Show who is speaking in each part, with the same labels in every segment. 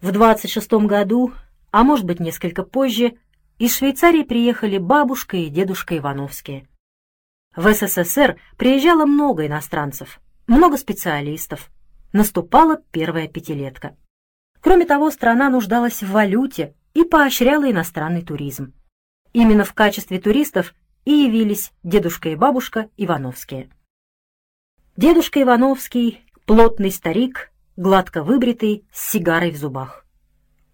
Speaker 1: В 26 году, а может быть несколько позже, из Швейцарии приехали бабушка и дедушка Ивановские. В СССР приезжало много иностранцев, много специалистов. Наступала первая пятилетка. Кроме того, страна нуждалась в валюте и поощряла иностранный туризм. Именно в качестве туристов и явились дедушка и бабушка Ивановские. Дедушка Ивановский — плотный старик, гладко выбритый, с сигарой в зубах.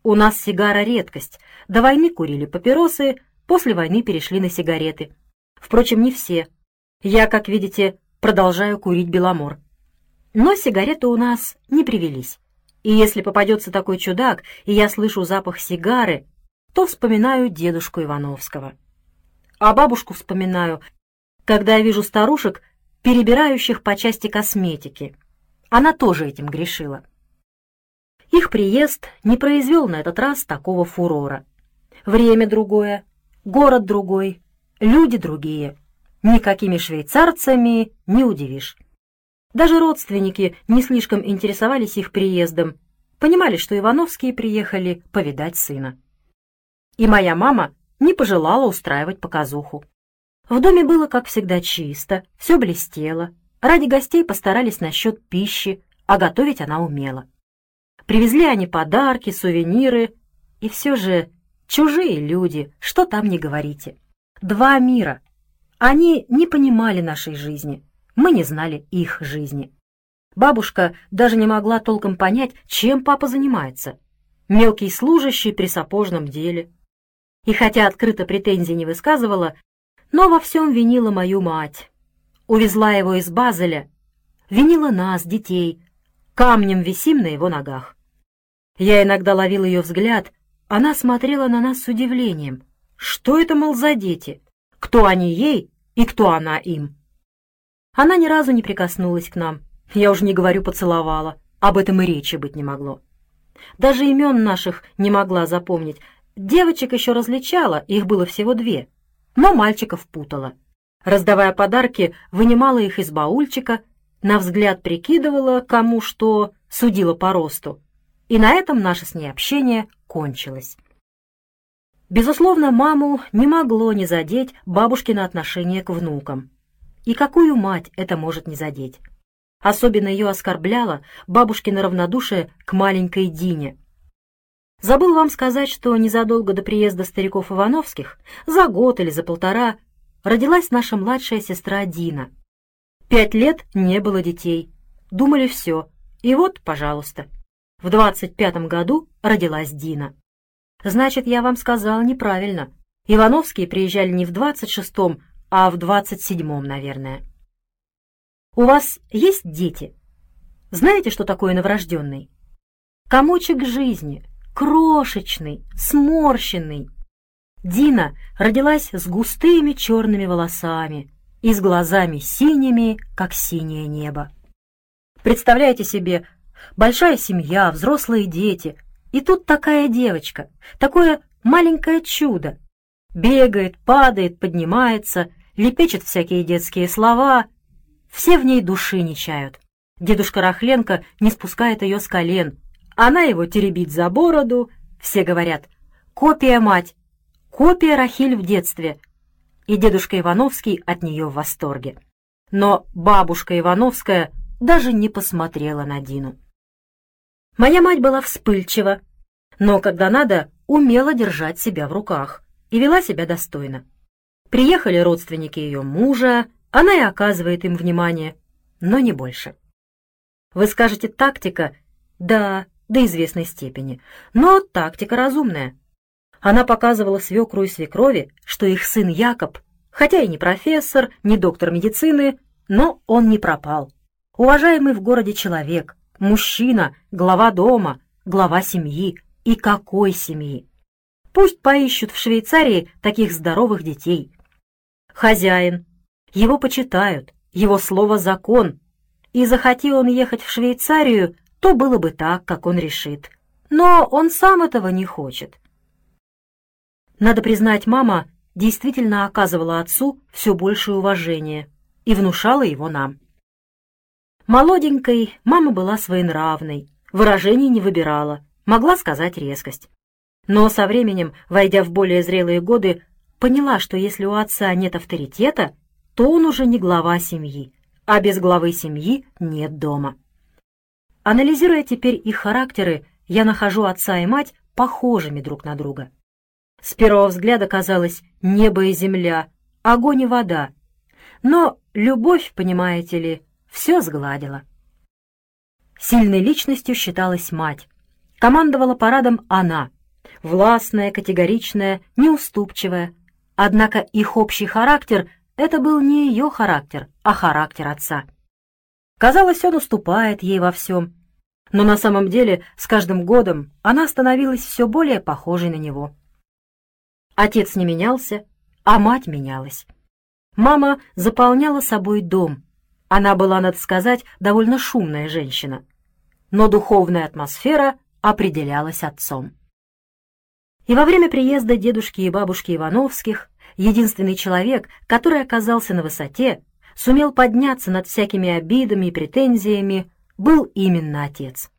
Speaker 1: У нас сигара — редкость. До войны курили папиросы, после войны перешли на сигареты. Впрочем, не все. Я, как видите, продолжаю курить Беломор. Но сигареты у нас не привелись. И если попадется такой чудак, и я слышу запах сигары, то вспоминаю дедушку Ивановского. А бабушку вспоминаю, когда я вижу старушек, перебирающих по части косметики. Она тоже этим грешила. Их приезд не произвел на этот раз такого фурора. Время другое, город другой, люди другие. Никакими швейцарцами не удивишь. Даже родственники не слишком интересовались их приездом, понимали, что Ивановские приехали повидать сына. И моя мама не пожелала устраивать показуху. В доме было, как всегда, чисто, все блестело. Ради гостей постарались насчет пищи, а готовить она умела. Привезли они подарки, сувениры, и все же чужие люди, что там не говорите. Два мира. Они не понимали нашей жизни, мы не знали их жизни. Бабушка даже не могла толком понять, чем папа занимается. Мелкий служащий при сапожном деле. И хотя открыто претензий не высказывала, но во всем винила мою мать. Увезла его из Базеля, винила нас, детей, камнем висим на его ногах. Я иногда ловил ее взгляд, она смотрела на нас с удивлением. Что это, мол, за дети? Кто они ей и кто она им? Она ни разу не прикоснулась к нам. Я уж не говорю поцеловала. Об этом и речи быть не могло. Даже имен наших не могла запомнить. Девочек еще различала, их было всего две. Но мальчиков путала. Раздавая подарки, вынимала их из баульчика, на взгляд прикидывала, кому что, судила по росту. И на этом наше с ней общение кончилось. Безусловно, маму не могло не задеть бабушкино отношение к внукам. И какую мать это может не задеть? Особенно ее оскорбляло бабушкино равнодушие к маленькой Дине. Забыл вам сказать, что незадолго до приезда стариков Ивановских, за год или за полтора, родилась наша младшая сестра Дина. Пять лет не было детей. Думали все. И вот, пожалуйста. В двадцать пятом году родилась Дина. Значит, я вам сказал неправильно. Ивановские приезжали не в двадцать шестом, а в двадцать седьмом, наверное. У вас есть дети? Знаете, что такое новорожденный? Комочек жизни, крошечный, сморщенный. Дина родилась с густыми черными волосами и с глазами синими, как синее небо. Представляете себе, большая семья, взрослые дети, и тут такая девочка, такое маленькое чудо. Бегает, падает, поднимается, лепечет всякие детские слова. Все в ней души не чают. Дедушка Рахленко не спускает ее с колен. Она его теребит за бороду. Все говорят «Копия, мать! Копия Рахиль в детстве!» И дедушка Ивановский от нее в восторге. Но бабушка Ивановская даже не посмотрела на Дину. Моя мать была вспыльчива, но, когда надо, умела держать себя в руках и вела себя достойно. Приехали родственники ее мужа, она и оказывает им внимание, но не больше. Вы скажете, тактика? Да, до известной степени, но тактика разумная. Она показывала свекру и свекрови, что их сын Якоб, хотя и не профессор, не доктор медицины, но он не пропал. Уважаемый в городе человек, Мужчина, глава дома, глава семьи. И какой семьи? Пусть поищут в Швейцарии таких здоровых детей. Хозяин. Его почитают, его слово закон. И захоти он ехать в Швейцарию, то было бы так, как он решит. Но он сам этого не хочет. Надо признать, мама действительно оказывала отцу все большее уважение и внушала его нам. Молоденькой мама была своенравной, выражений не выбирала, могла сказать резкость. Но со временем, войдя в более зрелые годы, поняла, что если у отца нет авторитета, то он уже не глава семьи, а без главы семьи нет дома. Анализируя теперь их характеры, я нахожу отца и мать похожими друг на друга. С первого взгляда казалось небо и земля, огонь и вода. Но любовь, понимаете ли, все сгладила. Сильной личностью считалась мать. Командовала парадом она, властная, категоричная, неуступчивая. Однако их общий характер — это был не ее характер, а характер отца. Казалось, он уступает ей во всем. Но на самом деле с каждым годом она становилась все более похожей на него. Отец не менялся, а мать менялась. Мама заполняла собой дом. Она была, надо сказать, довольно шумная женщина. Но духовная атмосфера определялась отцом. И во время приезда дедушки и бабушки Ивановских единственный человек, который оказался на высоте, сумел подняться над всякими обидами и претензиями, был именно отец.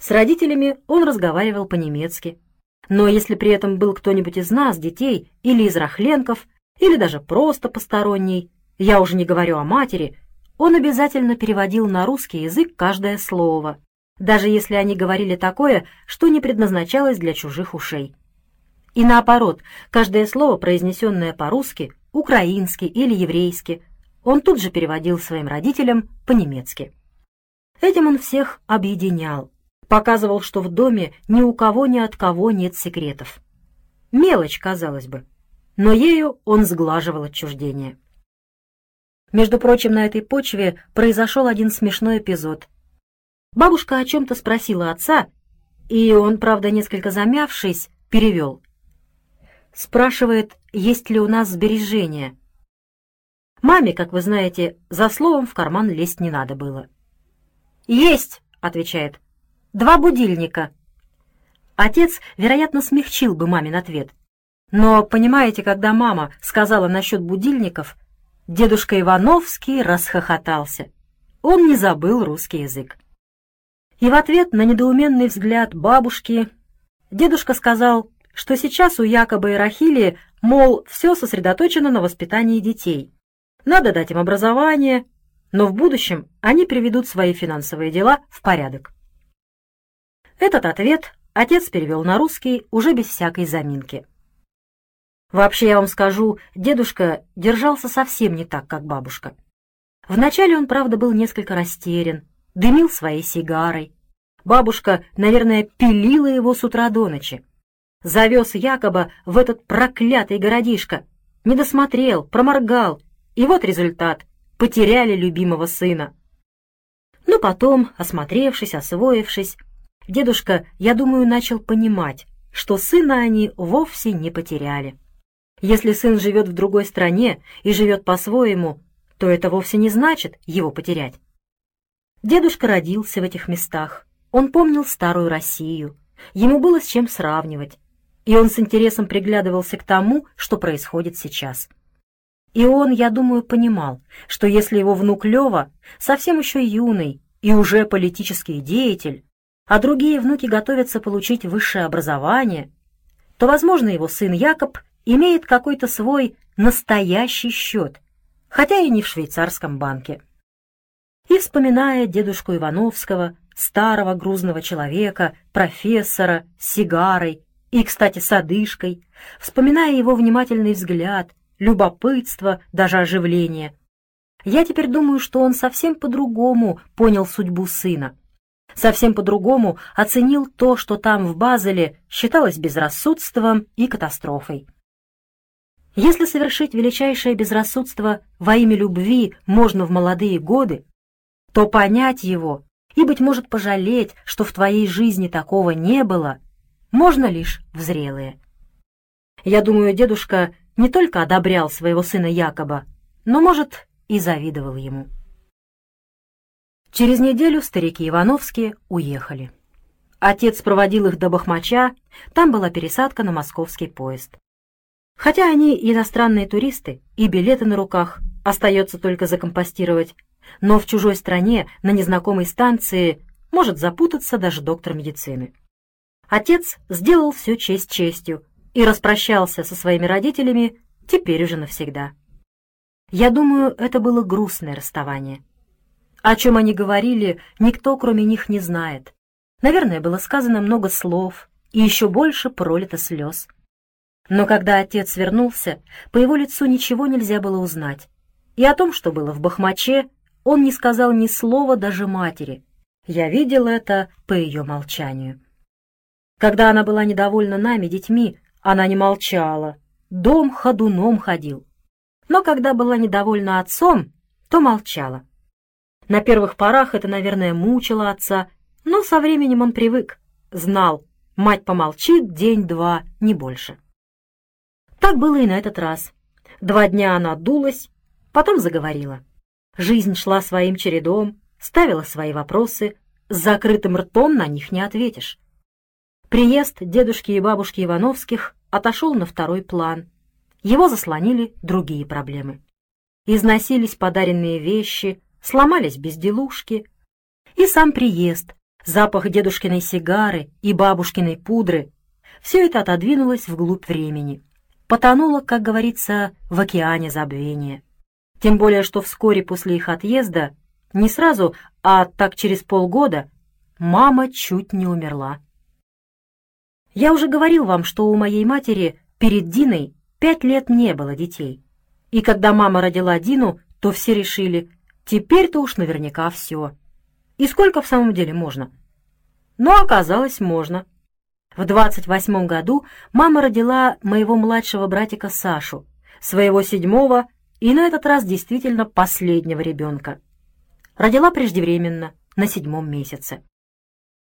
Speaker 1: С родителями он разговаривал по-немецки, но если при этом был кто-нибудь из нас, детей, или из Рахленков, или даже просто посторонний, я уже не говорю о матери, он обязательно переводил на русский язык каждое слово, даже если они говорили такое, что не предназначалось для чужих ушей. И наоборот, каждое слово, произнесенное по-русски, украински или еврейски, он тут же переводил своим родителям по-немецки. Этим он всех объединял, показывал, что в доме ни у кого ни от кого нет секретов. Мелочь, казалось бы, но ею он сглаживал отчуждение. Между прочим, на этой почве произошел один смешной эпизод. Бабушка о чем-то спросила отца, и он, правда, несколько замявшись, перевел. Спрашивает, есть ли у нас сбережения. Маме, как вы знаете, за словом в карман лезть не надо было. «Есть!» — отвечает. «Два будильника». Отец, вероятно, смягчил бы мамин ответ. Но, понимаете, когда мама сказала насчет будильников, дедушка Ивановский расхохотался. Он не забыл русский язык. И в ответ на недоуменный взгляд бабушки дедушка сказал, что сейчас у Якоба и Рахили, мол, все сосредоточено на воспитании детей. Надо дать им образование, но в будущем они приведут свои финансовые дела в порядок. Этот ответ отец перевел на русский уже без всякой заминки. Вообще, я вам скажу, дедушка держался совсем не так, как бабушка. Вначале он, правда, был несколько растерян, дымил своей сигарой. Бабушка, наверное, пилила его с утра до ночи. Завез якобы в этот проклятый городишко. Не досмотрел, проморгал. И вот результат. Потеряли любимого сына. Но потом, осмотревшись, освоившись, дедушка, я думаю, начал понимать, что сына они вовсе не потеряли. Если сын живет в другой стране и живет по-своему, то это вовсе не значит его потерять. Дедушка родился в этих местах. Он помнил старую Россию. Ему было с чем сравнивать и он с интересом приглядывался к тому, что происходит сейчас. И он, я думаю, понимал, что если его внук Лева совсем еще юный и уже политический деятель, а другие внуки готовятся получить высшее образование, то, возможно, его сын Якоб имеет какой-то свой настоящий счет, хотя и не в швейцарском банке. И, вспоминая дедушку Ивановского, старого грузного человека, профессора, сигарой, и, кстати, с одышкой, вспоминая его внимательный взгляд, любопытство, даже оживление. Я теперь думаю, что он совсем по-другому понял судьбу сына. Совсем по-другому оценил то, что там, в Базеле, считалось безрассудством и катастрофой. Если совершить величайшее безрассудство во имя любви можно в молодые годы, то понять его и, быть может, пожалеть, что в твоей жизни такого не было, можно лишь в зрелые. Я думаю, дедушка не только одобрял своего сына Якоба, но, может, и завидовал ему. Через неделю старики Ивановские уехали. Отец проводил их до Бахмача, там была пересадка на московский поезд. Хотя они иностранные туристы, и билеты на руках, остается только закомпостировать, но в чужой стране, на незнакомой станции, может запутаться даже доктор медицины. Отец сделал все честь честью и распрощался со своими родителями теперь уже навсегда. Я думаю, это было грустное расставание. О чем они говорили, никто, кроме них, не знает. Наверное, было сказано много слов и еще больше пролито слез. Но когда отец вернулся, по его лицу ничего нельзя было узнать. И о том, что было в Бахмаче, он не сказал ни слова даже матери. Я видел это по ее молчанию. Когда она была недовольна нами, детьми, она не молчала. Дом ходуном ходил. Но когда была недовольна отцом, то молчала. На первых порах это, наверное, мучило отца, но со временем он привык, знал, мать помолчит день-два, не больше. Так было и на этот раз. Два дня она дулась, потом заговорила. Жизнь шла своим чередом, ставила свои вопросы, с закрытым ртом на них не ответишь. Приезд дедушки и бабушки Ивановских отошел на второй план. Его заслонили другие проблемы. Износились подаренные вещи, сломались безделушки. И сам приезд, запах дедушкиной сигары и бабушкиной пудры — все это отодвинулось вглубь времени потонула, как говорится, в океане забвения. Тем более, что вскоре после их отъезда, не сразу, а так через полгода, мама чуть не умерла. Я уже говорил вам, что у моей матери перед Диной пять лет не было детей. И когда мама родила Дину, то все решили, теперь-то уж наверняка все. И сколько в самом деле можно? Но оказалось, можно. В 28 году мама родила моего младшего братика Сашу, своего седьмого и на этот раз действительно последнего ребенка. Родила преждевременно, на седьмом месяце.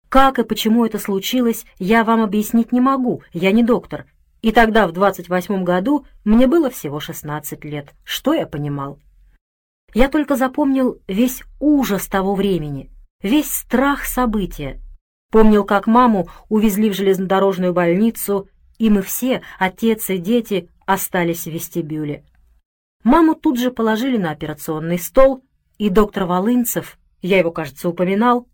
Speaker 1: Как и почему это случилось, я вам объяснить не могу, я не доктор. И тогда, в 28 году, мне было всего 16 лет. Что я понимал? Я только запомнил весь ужас того времени, весь страх события, Помнил, как маму увезли в железнодорожную больницу, и мы все, отец и дети, остались в вестибюле. Маму тут же положили на операционный стол, и доктор Волынцев, я его, кажется, упоминал,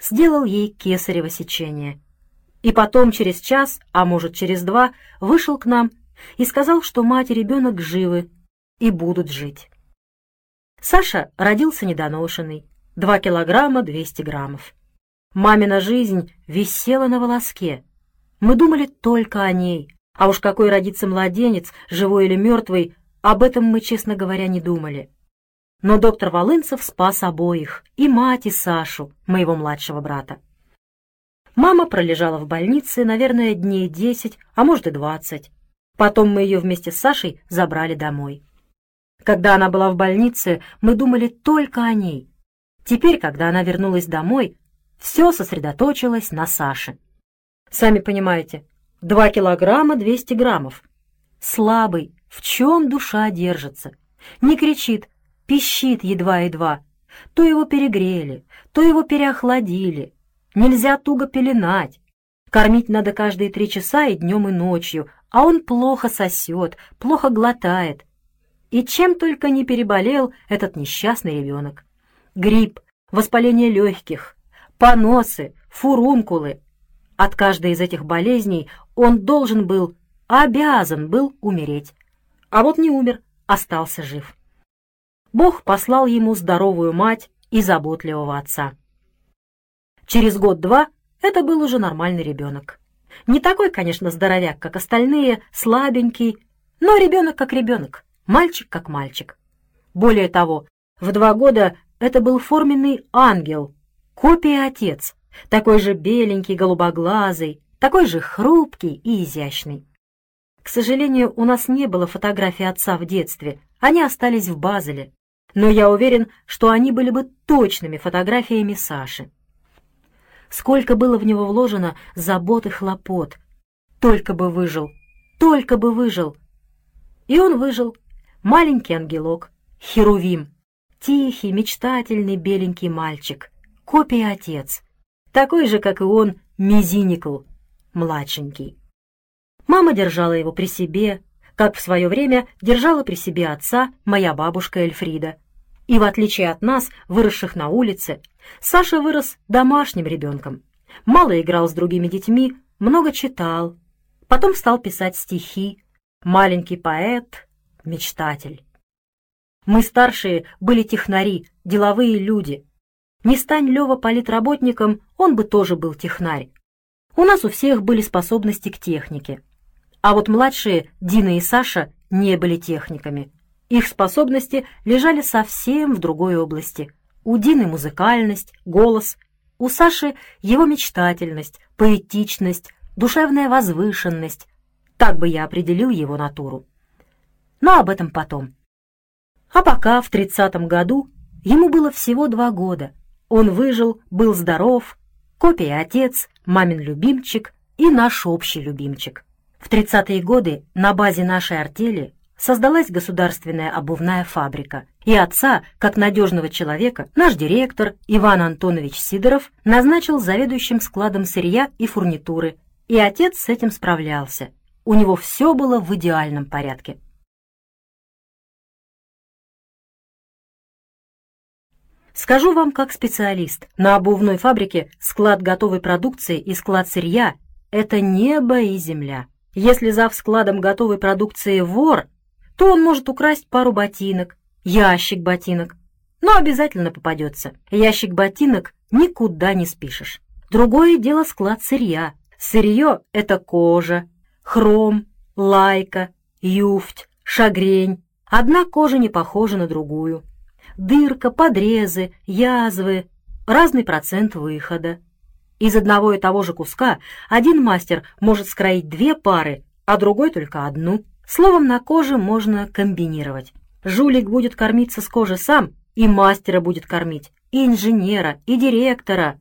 Speaker 1: сделал ей кесарево сечение. И потом через час, а может через два, вышел к нам и сказал, что мать и ребенок живы и будут жить. Саша родился недоношенный, 2 килограмма 200 граммов. Мамина жизнь висела на волоске. Мы думали только о ней. А уж какой родится младенец, живой или мертвый, об этом мы, честно говоря, не думали. Но доктор Волынцев спас обоих, и мать, и Сашу, моего младшего брата. Мама пролежала в больнице, наверное, дней десять, а может и двадцать. Потом мы ее вместе с Сашей забрали домой. Когда она была в больнице, мы думали только о ней. Теперь, когда она вернулась домой, все сосредоточилось на Саше. Сами понимаете, два килограмма двести граммов. Слабый, в чем душа держится. Не кричит, пищит едва-едва. То его перегрели, то его переохладили. Нельзя туго пеленать. Кормить надо каждые три часа и днем, и ночью, а он плохо сосет, плохо глотает. И чем только не переболел этот несчастный ребенок. Грипп, воспаление легких, поносы, фурункулы. От каждой из этих болезней он должен был, обязан был умереть. А вот не умер, остался жив. Бог послал ему здоровую мать и заботливого отца. Через год-два это был уже нормальный ребенок. Не такой, конечно, здоровяк, как остальные, слабенький, но ребенок как ребенок, мальчик как мальчик. Более того, в два года это был форменный ангел, Копия отец, такой же беленький, голубоглазый, такой же хрупкий и изящный. К сожалению, у нас не было фотографий отца в детстве, они остались в Базеле, но я уверен, что они были бы точными фотографиями Саши. Сколько было в него вложено забот и хлопот. Только бы выжил, только бы выжил. И он выжил. Маленький ангелок, Херувим, тихий, мечтательный беленький мальчик — копия отец, такой же, как и он, Мизиникл, младшенький. Мама держала его при себе, как в свое время держала при себе отца моя бабушка Эльфрида. И в отличие от нас, выросших на улице, Саша вырос домашним ребенком. Мало играл с другими детьми, много читал, потом стал писать стихи. Маленький поэт, мечтатель. Мы старшие были технари, деловые люди. Не стань Лева политработником, он бы тоже был технарь. У нас у всех были способности к технике. А вот младшие, Дина и Саша, не были техниками. Их способности лежали совсем в другой области. У Дины музыкальность, голос, у Саши его мечтательность, поэтичность, душевная возвышенность. Так бы я определил его натуру. Но об этом потом. А пока в тридцатом году ему было всего два года. Он выжил, был здоров, копия отец, мамин любимчик и наш общий любимчик. В тридцатые годы на базе нашей артели создалась государственная обувная фабрика, и отца, как надежного человека, наш директор Иван Антонович Сидоров назначил заведующим складом сырья и фурнитуры, и отец с этим справлялся. У него все было в идеальном порядке. Скажу вам как специалист, на обувной фабрике склад готовой продукции и склад сырья – это небо и земля. Если за складом готовой продукции вор, то он может украсть пару ботинок, ящик ботинок, но обязательно попадется. Ящик ботинок никуда не спишешь. Другое дело склад сырья. Сырье – это кожа, хром, лайка, юфть, шагрень. Одна кожа не похожа на другую дырка, подрезы, язвы, разный процент выхода. Из одного и того же куска один мастер может скроить две пары, а другой только одну. Словом, на коже можно комбинировать. Жулик будет кормиться с кожи сам, и мастера будет кормить, и инженера, и директора,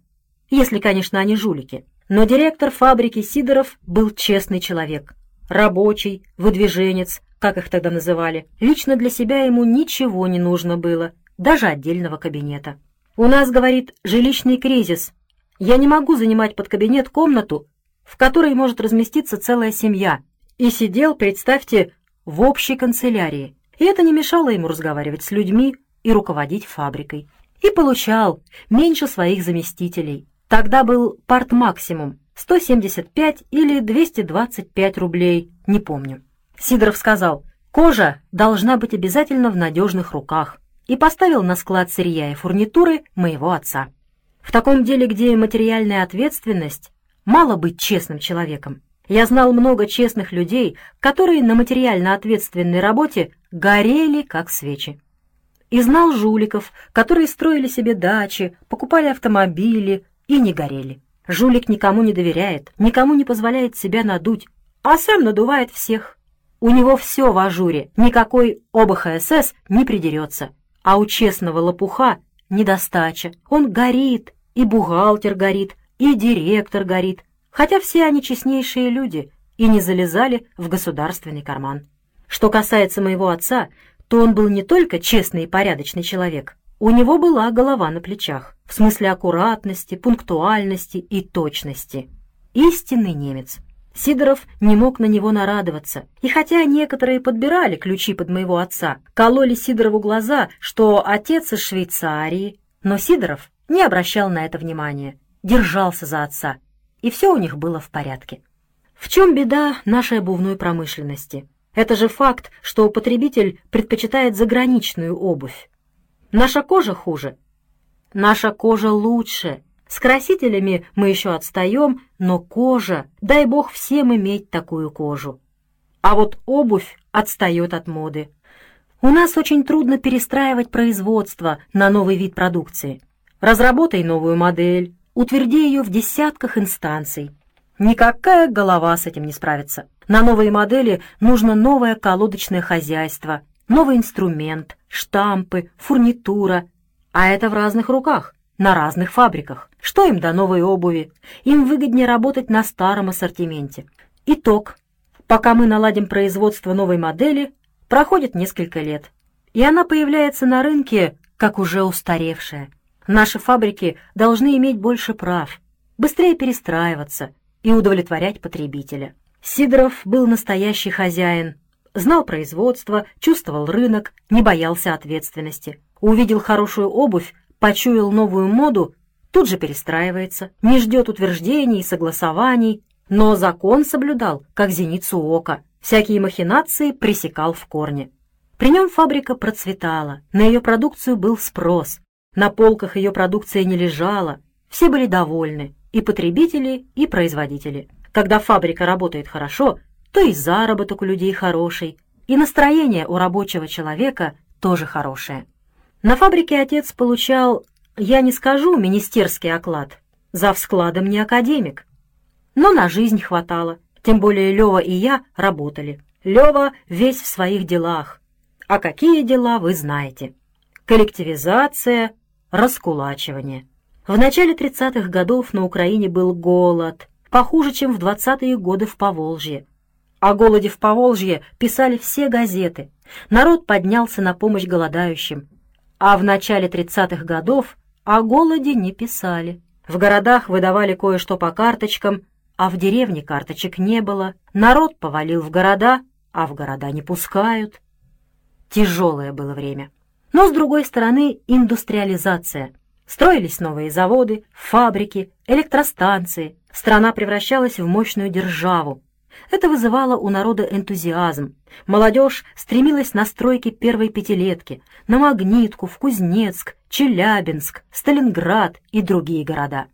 Speaker 1: если, конечно, они жулики. Но директор фабрики Сидоров был честный человек, рабочий, выдвиженец, как их тогда называли. Лично для себя ему ничего не нужно было, даже отдельного кабинета. У нас, говорит, жилищный кризис. Я не могу занимать под кабинет комнату, в которой может разместиться целая семья. И сидел, представьте, в общей канцелярии. И это не мешало ему разговаривать с людьми и руководить фабрикой. И получал меньше своих заместителей. Тогда был парт-максимум 175 или 225 рублей, не помню. Сидоров сказал, кожа должна быть обязательно в надежных руках и поставил на склад сырья и фурнитуры моего отца. В таком деле, где материальная ответственность, мало быть честным человеком. Я знал много честных людей, которые на материально ответственной работе горели, как свечи. И знал жуликов, которые строили себе дачи, покупали автомобили и не горели. Жулик никому не доверяет, никому не позволяет себя надуть, а сам надувает всех. У него все в ажуре, никакой ОБХСС не придерется. А у честного лопуха недостача. Он горит, и бухгалтер горит, и директор горит, хотя все они честнейшие люди и не залезали в государственный карман. Что касается моего отца, то он был не только честный и порядочный человек, у него была голова на плечах, в смысле аккуратности, пунктуальности и точности. Истинный немец. Сидоров не мог на него нарадоваться, и хотя некоторые подбирали ключи под моего отца, кололи Сидорову глаза, что отец из Швейцарии, но Сидоров не обращал на это внимания, держался за отца, и все у них было в порядке. В чем беда нашей обувной промышленности? Это же факт, что потребитель предпочитает заграничную обувь. Наша кожа хуже. Наша кожа лучше, с красителями мы еще отстаем, но кожа, дай бог всем иметь такую кожу. А вот обувь отстает от моды. У нас очень трудно перестраивать производство на новый вид продукции. Разработай новую модель, утверди ее в десятках инстанций. Никакая голова с этим не справится. На новые модели нужно новое колодочное хозяйство, новый инструмент, штампы, фурнитура, а это в разных руках на разных фабриках. Что им до новой обуви? Им выгоднее работать на старом ассортименте. Итог. Пока мы наладим производство новой модели, проходит несколько лет, и она появляется на рынке как уже устаревшая. Наши фабрики должны иметь больше прав, быстрее перестраиваться и удовлетворять потребителя. Сидоров был настоящий хозяин, знал производство, чувствовал рынок, не боялся ответственности. Увидел хорошую обувь, почуял новую моду, тут же перестраивается, не ждет утверждений и согласований, но закон соблюдал, как зеницу ока, всякие махинации пресекал в корне. При нем фабрика процветала, на ее продукцию был спрос, на полках ее продукция не лежала, все были довольны, и потребители, и производители. Когда фабрика работает хорошо, то и заработок у людей хороший, и настроение у рабочего человека тоже хорошее. На фабрике отец получал, я не скажу, министерский оклад, за складом не академик. Но на жизнь хватало, тем более Лева и я работали. Лева весь в своих делах. А какие дела, вы знаете. Коллективизация, раскулачивание. В начале 30-х годов на Украине был голод, похуже, чем в 20-е годы в Поволжье. О голоде в Поволжье писали все газеты. Народ поднялся на помощь голодающим. А в начале 30-х годов о голоде не писали. В городах выдавали кое-что по карточкам, а в деревне карточек не было. Народ повалил в города, а в города не пускают. Тяжелое было время. Но, с другой стороны, индустриализация. Строились новые заводы, фабрики, электростанции. Страна превращалась в мощную державу. Это вызывало у народа энтузиазм. Молодежь стремилась на стройки первой пятилетки, на Магнитку, в Кузнецк, Челябинск, Сталинград и другие города.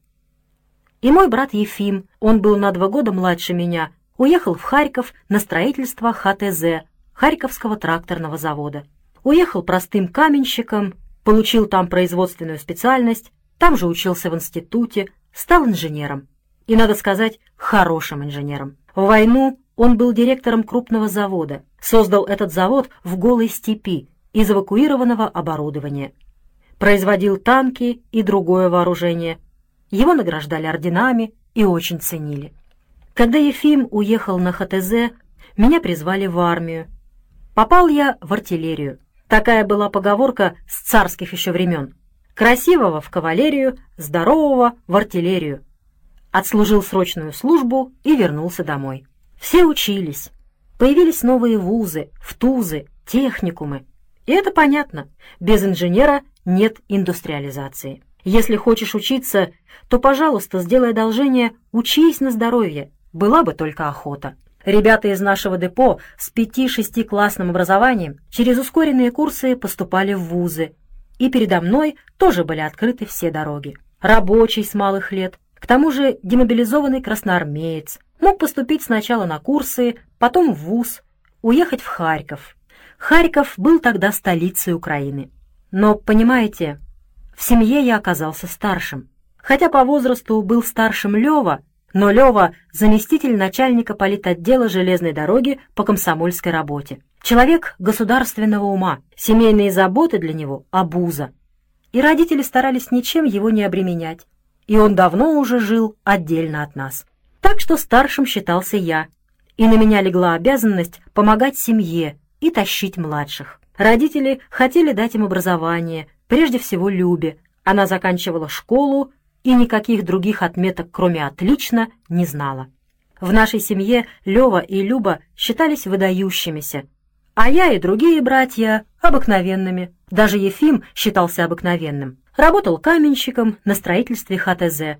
Speaker 1: И мой брат Ефим, он был на два года младше меня, уехал в Харьков на строительство ХТЗ, Харьковского тракторного завода. Уехал простым каменщиком, получил там производственную специальность, там же учился в институте, стал инженером. И, надо сказать, хорошим инженером. В войну он был директором крупного завода, создал этот завод в голой степи из эвакуированного оборудования. Производил танки и другое вооружение – его награждали орденами и очень ценили. Когда Ефим уехал на ХТЗ, меня призвали в армию. Попал я в артиллерию. Такая была поговорка с царских еще времен. Красивого в кавалерию, здорового в артиллерию. Отслужил срочную службу и вернулся домой. Все учились. Появились новые вузы, втузы, техникумы. И это понятно. Без инженера нет индустриализации. Если хочешь учиться, то, пожалуйста, сделай одолжение, учись на здоровье. Была бы только охота. Ребята из нашего депо с пяти-шестиклассным образованием через ускоренные курсы поступали в вузы. И передо мной тоже были открыты все дороги. Рабочий с малых лет, к тому же демобилизованный красноармеец, мог поступить сначала на курсы, потом в вуз, уехать в Харьков. Харьков был тогда столицей Украины. Но, понимаете, в семье я оказался старшим. Хотя по возрасту был старшим Лева, но Лева — заместитель начальника политотдела железной дороги по комсомольской работе. Человек государственного ума, семейные заботы для него — обуза. И родители старались ничем его не обременять. И он давно уже жил отдельно от нас. Так что старшим считался я. И на меня легла обязанность помогать семье и тащить младших. Родители хотели дать им образование, Прежде всего Любе. Она заканчивала школу и никаких других отметок, кроме «отлично», не знала. В нашей семье Лева и Люба считались выдающимися, а я и другие братья — обыкновенными. Даже Ефим считался обыкновенным. Работал каменщиком на строительстве ХТЗ.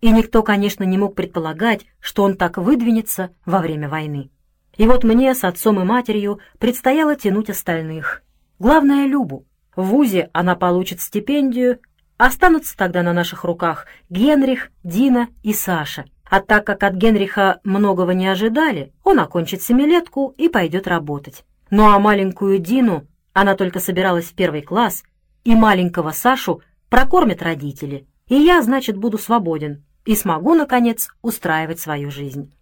Speaker 1: И никто, конечно, не мог предполагать, что он так выдвинется во время войны. И вот мне с отцом и матерью предстояло тянуть остальных. Главное — Любу. В ВУЗе она получит стипендию, останутся тогда на наших руках Генрих, Дина и Саша. А так как от Генриха многого не ожидали, он окончит семилетку и пойдет работать. Ну а маленькую Дину, она только собиралась в первый класс, и маленького Сашу прокормят родители. И я, значит, буду свободен и смогу, наконец, устраивать свою жизнь.